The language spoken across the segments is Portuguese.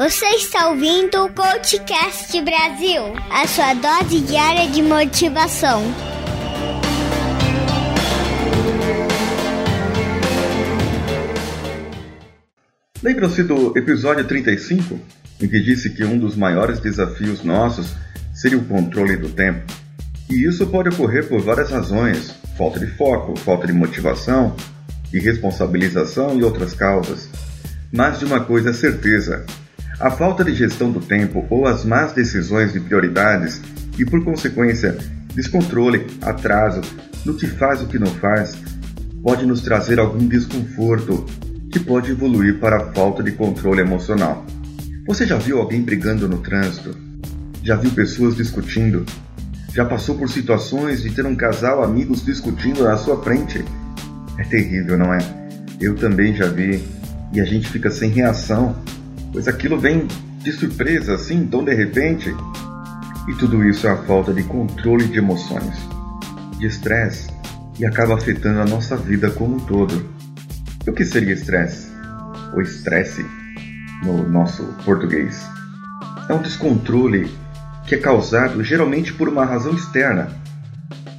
Você está ouvindo o Coachcast Brasil, a sua dose diária de motivação. Lembram-se do episódio 35, em que disse que um dos maiores desafios nossos seria o controle do tempo? E isso pode ocorrer por várias razões: falta de foco, falta de motivação, irresponsabilização e outras causas. Mas de uma coisa é certeza: a falta de gestão do tempo ou as más decisões de prioridades e, por consequência, descontrole, atraso no que faz e o que não faz, pode nos trazer algum desconforto que pode evoluir para a falta de controle emocional. Você já viu alguém brigando no trânsito? Já viu pessoas discutindo? Já passou por situações de ter um casal amigos discutindo na sua frente? É terrível, não é? Eu também já vi e a gente fica sem reação, pois aquilo vem de surpresa assim, tão de repente. E tudo isso é a falta de controle de emoções, de estresse e acaba afetando a nossa vida como um todo. E o que seria estresse? Ou estresse no nosso português? É um descontrole que é causado geralmente por uma razão externa,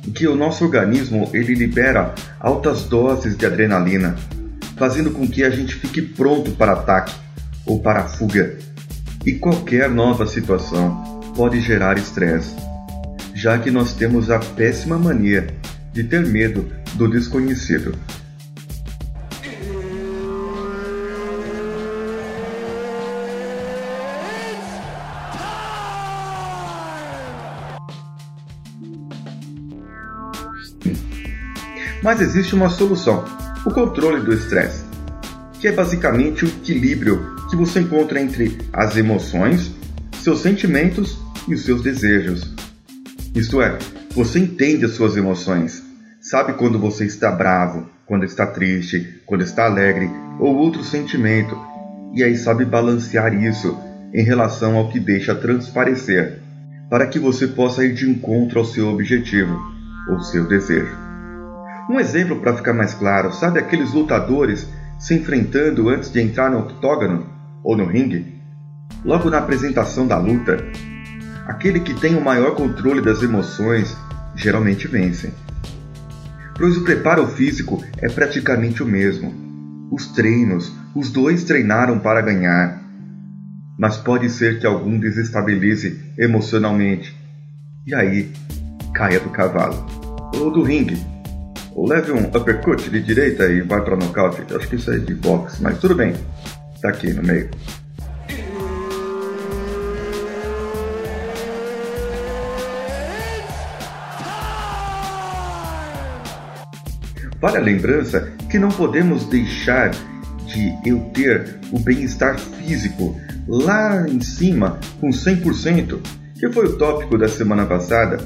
em que o nosso organismo ele libera altas doses de adrenalina, fazendo com que a gente fique pronto para ataque ou para fuga. E qualquer nova situação pode gerar estresse, já que nós temos a péssima mania de ter medo do desconhecido. Mas existe uma solução: o controle do estresse, que é basicamente o equilíbrio que você encontra entre as emoções, seus sentimentos e os seus desejos. Isto é, você entende as suas emoções, sabe quando você está bravo, quando está triste, quando está alegre ou outro sentimento, e aí sabe balancear isso em relação ao que deixa transparecer, para que você possa ir de encontro ao seu objetivo, ou seu desejo. Um exemplo para ficar mais claro, sabe aqueles lutadores se enfrentando antes de entrar no octógono ou no ringue? Logo na apresentação da luta, aquele que tem o maior controle das emoções geralmente vence. Pois o preparo físico é praticamente o mesmo. Os treinos, os dois treinaram para ganhar. Mas pode ser que algum desestabilize emocionalmente e aí caia do cavalo ou do ringue ou leve um uppercut de direita e vai para nocaute. Acho que isso é de boxe, mas tudo bem. Tá aqui no meio. Vale a lembrança que não podemos deixar de eu ter o bem-estar físico lá em cima com 100%, que foi o tópico da semana passada,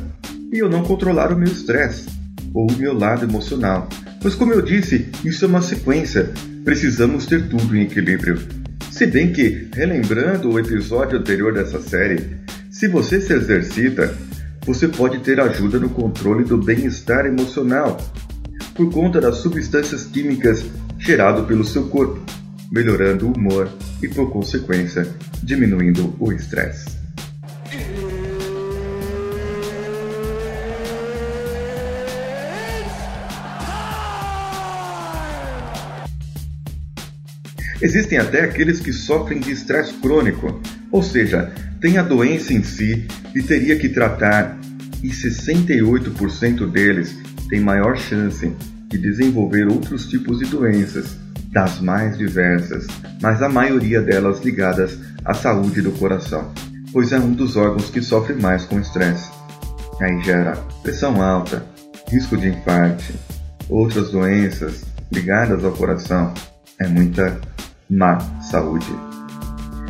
e eu não controlar o meu estresse ou o meu lado emocional. Pois, como eu disse, isso é uma sequência. Precisamos ter tudo em equilíbrio. Se bem que, relembrando o episódio anterior dessa série, se você se exercita, você pode ter ajuda no controle do bem-estar emocional, por conta das substâncias químicas geradas pelo seu corpo, melhorando o humor e, por consequência, diminuindo o estresse. Existem até aqueles que sofrem de estresse crônico, ou seja, têm a doença em si e teria que tratar, e 68% deles têm maior chance de desenvolver outros tipos de doenças, das mais diversas, mas a maioria delas ligadas à saúde do coração, pois é um dos órgãos que sofre mais com estresse. Aí gera pressão alta, risco de infarto, outras doenças ligadas ao coração, é muita má saúde.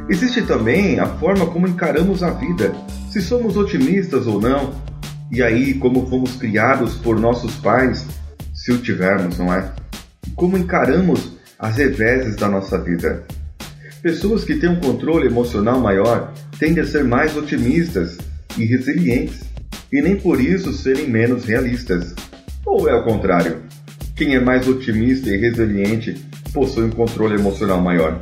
Existe também a forma como encaramos a vida, se somos otimistas ou não, e aí como fomos criados por nossos pais, se o tivermos, não é? Como encaramos as reveses da nossa vida. Pessoas que têm um controle emocional maior tendem a ser mais otimistas e resilientes, e nem por isso serem menos realistas. Ou é o contrário? Quem é mais otimista e resiliente possui um controle emocional maior.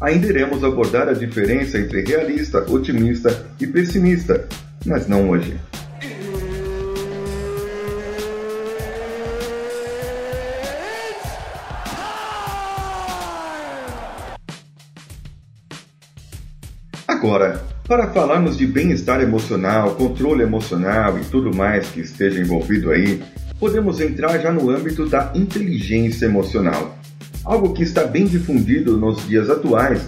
Ainda iremos abordar a diferença entre realista, otimista e pessimista, mas não hoje. Agora, para falarmos de bem-estar emocional, controle emocional e tudo mais que esteja envolvido aí, podemos entrar já no âmbito da inteligência emocional. Algo que está bem difundido nos dias atuais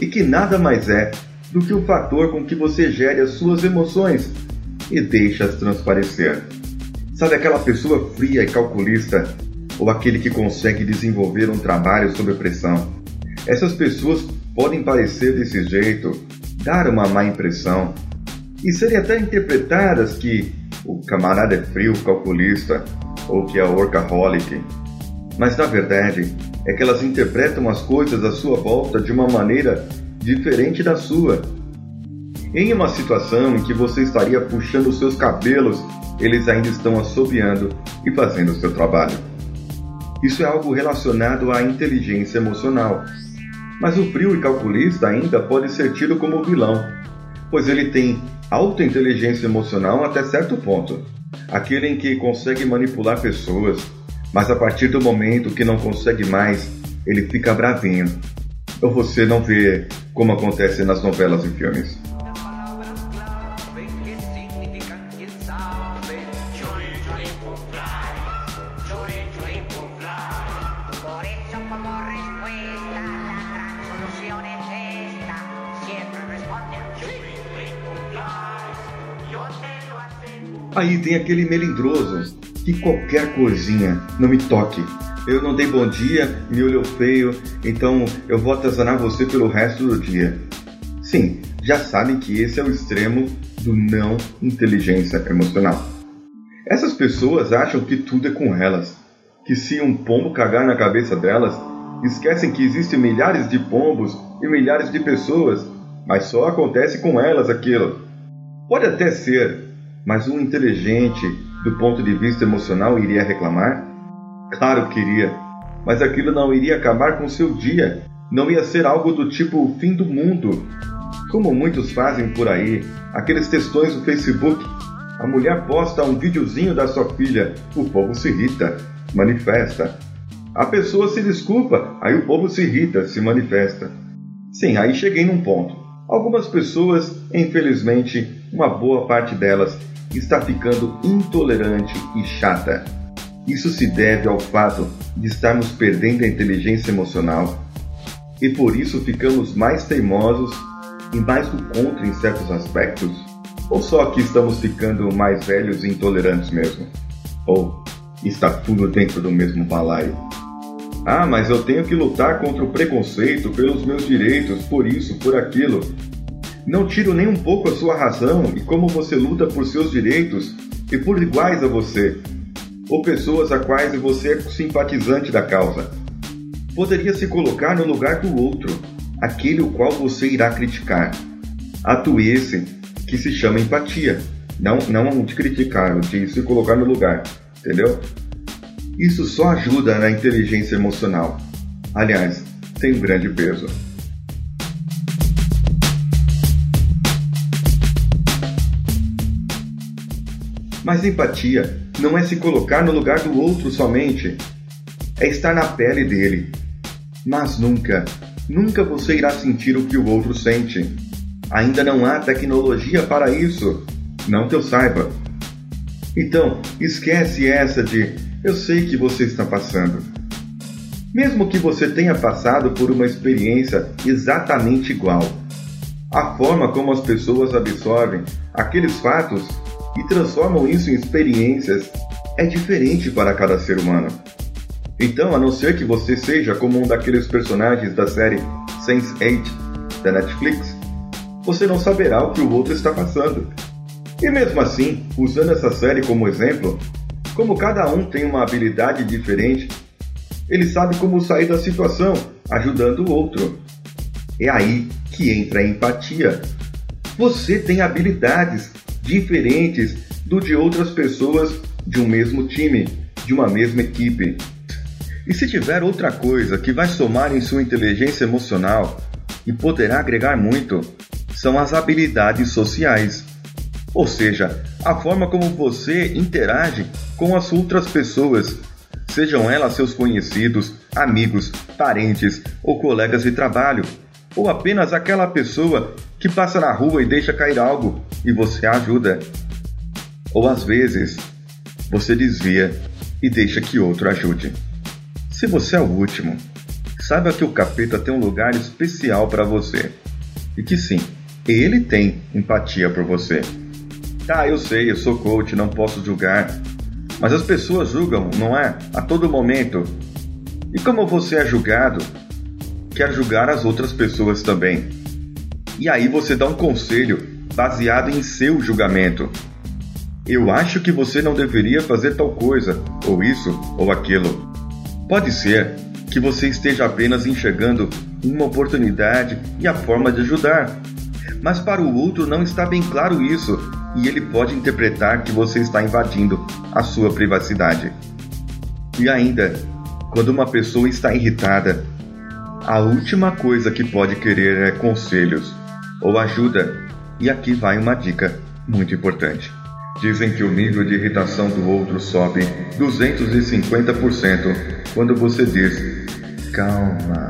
e que nada mais é do que o fator com que você gere as suas emoções e deixa-as transparecer. Sabe aquela pessoa fria e calculista ou aquele que consegue desenvolver um trabalho sob pressão? Essas pessoas podem parecer desse jeito dar uma má impressão e serem até interpretadas que o camarada é frio, calculista ou que é workaholic. Mas na verdade é que elas interpretam as coisas à sua volta de uma maneira diferente da sua. Em uma situação em que você estaria puxando os seus cabelos, eles ainda estão assobiando e fazendo o seu trabalho. Isso é algo relacionado à inteligência emocional, mas o frio e calculista ainda pode ser tido como vilão, pois ele tem alta inteligência emocional até certo ponto. Aquele em que consegue manipular pessoas, mas a partir do momento que não consegue mais, ele fica bravinho. Ou você não vê como acontece nas novelas e filmes. Aí tem aquele melindroso que qualquer coisinha não me toque. Eu não dei bom dia, me olhou feio, então eu vou atazanar você pelo resto do dia. Sim, já sabem que esse é o extremo do não inteligência emocional. Essas pessoas acham que tudo é com elas, que se um pombo cagar na cabeça delas, esquecem que existem milhares de pombos e milhares de pessoas, mas só acontece com elas aquilo. Pode até ser mas um inteligente, do ponto de vista emocional, iria reclamar? Claro que iria, mas aquilo não iria acabar com seu dia, não ia ser algo do tipo o fim do mundo. Como muitos fazem por aí, aqueles textões do Facebook. A mulher posta um videozinho da sua filha, o povo se irrita, manifesta. A pessoa se desculpa, aí o povo se irrita, se manifesta. Sim, aí cheguei num ponto. Algumas pessoas, infelizmente, uma boa parte delas, está ficando intolerante e chata. Isso se deve ao fato de estarmos perdendo a inteligência emocional e por isso ficamos mais teimosos e mais do contra em certos aspectos? Ou só que estamos ficando mais velhos e intolerantes mesmo? Ou está tudo dentro do mesmo balaio? Ah, mas eu tenho que lutar contra o preconceito pelos meus direitos, por isso, por aquilo. Não tiro nem um pouco a sua razão e como você luta por seus direitos e por iguais a você, ou pessoas a quais você é simpatizante da causa. Poderia se colocar no lugar do outro, aquele o qual você irá criticar. Ato esse que se chama empatia. Não, não de criticar, de se colocar no lugar, entendeu? Isso só ajuda na inteligência emocional. Aliás, tem um grande peso. Mas empatia não é se colocar no lugar do outro somente, é estar na pele dele. Mas nunca, nunca você irá sentir o que o outro sente. Ainda não há tecnologia para isso, não que eu saiba. Então, esquece essa de eu sei que você está passando. Mesmo que você tenha passado por uma experiência exatamente igual, a forma como as pessoas absorvem aqueles fatos e transformam isso em experiências é diferente para cada ser humano. Então, a não ser que você seja como um daqueles personagens da série Sense8 da Netflix, você não saberá o que o outro está passando. E mesmo assim, usando essa série como exemplo, como cada um tem uma habilidade diferente, ele sabe como sair da situação, ajudando o outro. É aí que entra a empatia. Você tem habilidades diferentes do de outras pessoas de um mesmo time, de uma mesma equipe. E se tiver outra coisa que vai somar em sua inteligência emocional, e poderá agregar muito são as habilidades sociais, ou seja, a forma como você interage com as outras pessoas, sejam elas seus conhecidos, amigos, parentes ou colegas de trabalho, ou apenas aquela pessoa que passa na rua e deixa cair algo e você ajuda. Ou às vezes, você desvia e deixa que outro ajude. Se você é o último, saiba que o capeta tem um lugar especial para você e que sim, ele tem empatia por você. Tá, eu sei, eu sou coach, não posso julgar. Mas as pessoas julgam, não é? A todo momento. E como você é julgado, quer julgar as outras pessoas também. E aí você dá um conselho baseado em seu julgamento. Eu acho que você não deveria fazer tal coisa, ou isso, ou aquilo. Pode ser que você esteja apenas enxergando uma oportunidade e a forma de ajudar. Mas para o outro não está bem claro isso, e ele pode interpretar que você está invadindo a sua privacidade. E ainda, quando uma pessoa está irritada, a última coisa que pode querer é conselhos ou ajuda, e aqui vai uma dica muito importante. Dizem que o nível de irritação do outro sobe 250% quando você diz calma.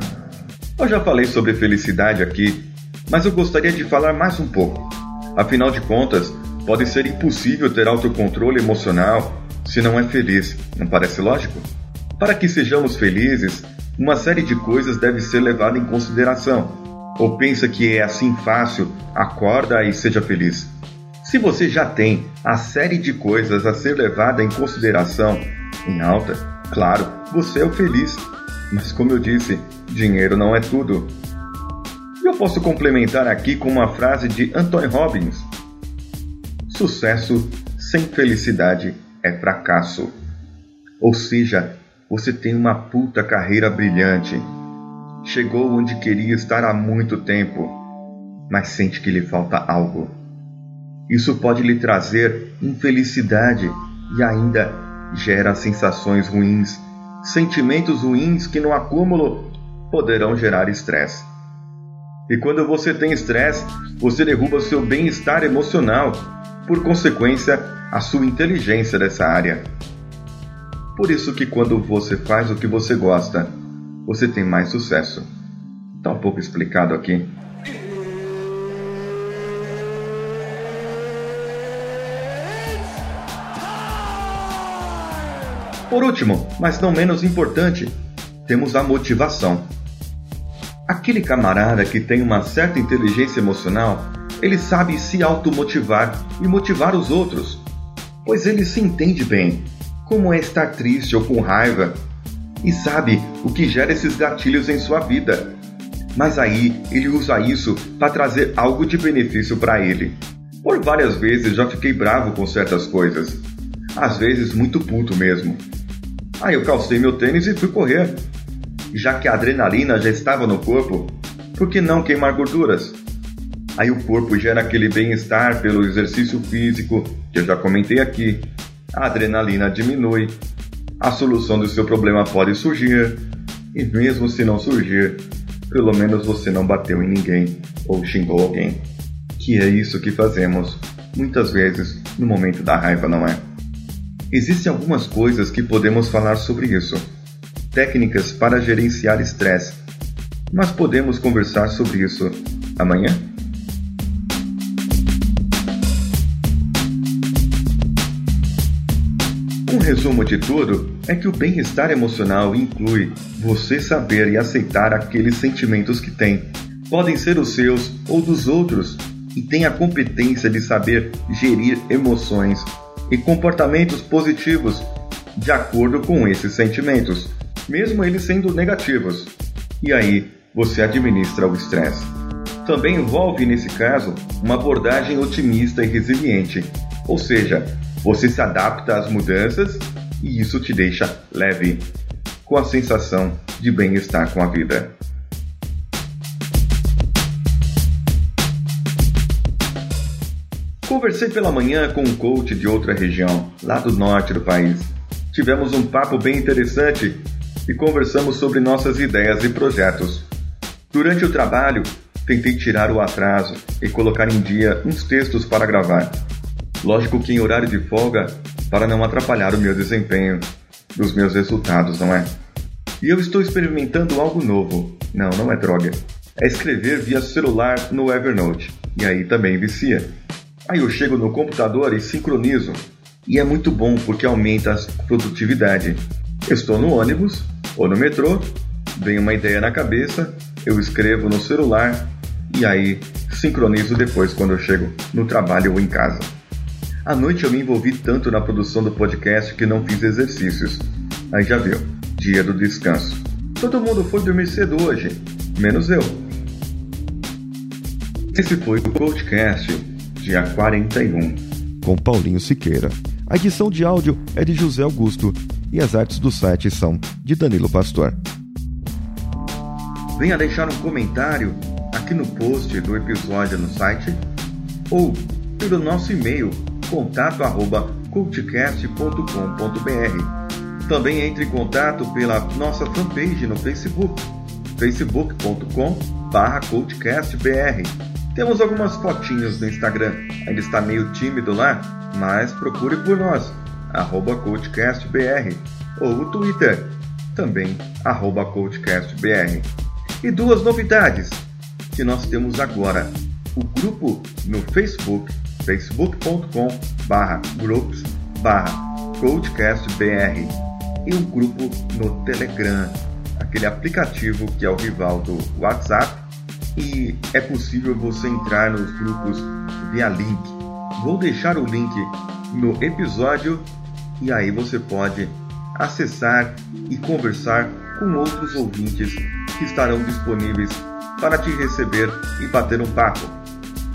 Eu já falei sobre felicidade aqui, mas eu gostaria de falar mais um pouco. Afinal de contas, pode ser impossível ter autocontrole emocional se não é feliz, não parece lógico? Para que sejamos felizes, uma série de coisas deve ser levada em consideração. Ou pensa que é assim fácil, acorda e seja feliz. Se você já tem a série de coisas a ser levada em consideração em alta, claro, você é o feliz. Mas como eu disse, dinheiro não é tudo. E eu posso complementar aqui com uma frase de Anthony Robbins: Sucesso sem felicidade é fracasso. Ou seja, você tem uma puta carreira brilhante. Chegou onde queria estar há muito tempo, mas sente que lhe falta algo. Isso pode lhe trazer infelicidade e ainda gera sensações ruins, sentimentos ruins que no acúmulo poderão gerar estresse. E quando você tem estresse, você derruba seu bem-estar emocional, por consequência, a sua inteligência dessa área. Por isso que quando você faz o que você gosta, você tem mais sucesso. Tá um pouco explicado aqui. Por último, mas não menos importante, temos a motivação. Aquele camarada que tem uma certa inteligência emocional, ele sabe se automotivar e motivar os outros, pois ele se entende bem como é estar triste ou com raiva e sabe o que gera esses gatilhos em sua vida. Mas aí ele usa isso para trazer algo de benefício para ele. Por várias vezes já fiquei bravo com certas coisas, às vezes muito puto mesmo. Aí eu calcei meu tênis e fui correr. Já que a adrenalina já estava no corpo, por que não queimar gorduras? Aí o corpo gera aquele bem-estar pelo exercício físico, que eu já comentei aqui, a adrenalina diminui, a solução do seu problema pode surgir, e mesmo se não surgir, pelo menos você não bateu em ninguém ou xingou alguém. Que é isso que fazemos, muitas vezes, no momento da raiva, não é? Existem algumas coisas que podemos falar sobre isso. Técnicas para gerenciar estresse. Mas podemos conversar sobre isso amanhã? Resumo de tudo é que o bem-estar emocional inclui você saber e aceitar aqueles sentimentos que tem. Podem ser os seus ou dos outros, e tem a competência de saber gerir emoções e comportamentos positivos de acordo com esses sentimentos, mesmo eles sendo negativos. E aí você administra o estresse. Também envolve, nesse caso, uma abordagem otimista e resiliente, ou seja, você se adapta às mudanças e isso te deixa leve, com a sensação de bem-estar com a vida. Conversei pela manhã com um coach de outra região, lá do norte do país. Tivemos um papo bem interessante e conversamos sobre nossas ideias e projetos. Durante o trabalho, tentei tirar o atraso e colocar em dia uns textos para gravar. Lógico que em horário de folga, para não atrapalhar o meu desempenho dos meus resultados, não é? E eu estou experimentando algo novo. Não, não é droga. É escrever via celular no Evernote. E aí também vicia. Aí eu chego no computador e sincronizo. E é muito bom porque aumenta a produtividade. Estou no ônibus ou no metrô, vem uma ideia na cabeça, eu escrevo no celular e aí sincronizo depois quando eu chego no trabalho ou em casa. À noite eu me envolvi tanto na produção do podcast que não fiz exercícios. Aí já viu, dia do descanso. Todo mundo foi dormir cedo hoje, menos eu. Esse foi o podcast dia 41. Com Paulinho Siqueira. A edição de áudio é de José Augusto e as artes do site são de Danilo Pastor. Venha deixar um comentário aqui no post do episódio no site ou pelo nosso e-mail contato@cultcast.com.br. Também entre em contato pela nossa fanpage no Facebook, facebook.com/cultcastbr. Temos algumas fotinhos no Instagram, ainda está meio tímido lá, mas procure por nós, CoachCastBR, ou o Twitter, também CoachCastBR. E duas novidades que nós temos agora. O grupo no Facebook, facebook.com barra groups barra coachcastbr e o grupo no Telegram, aquele aplicativo que é o rival do WhatsApp e é possível você entrar nos grupos via link. Vou deixar o link no episódio e aí você pode acessar e conversar com outros ouvintes que estarão disponíveis para te receber e bater um papo.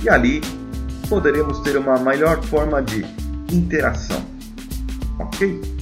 E ali poderemos ter uma melhor forma de interação. Ok?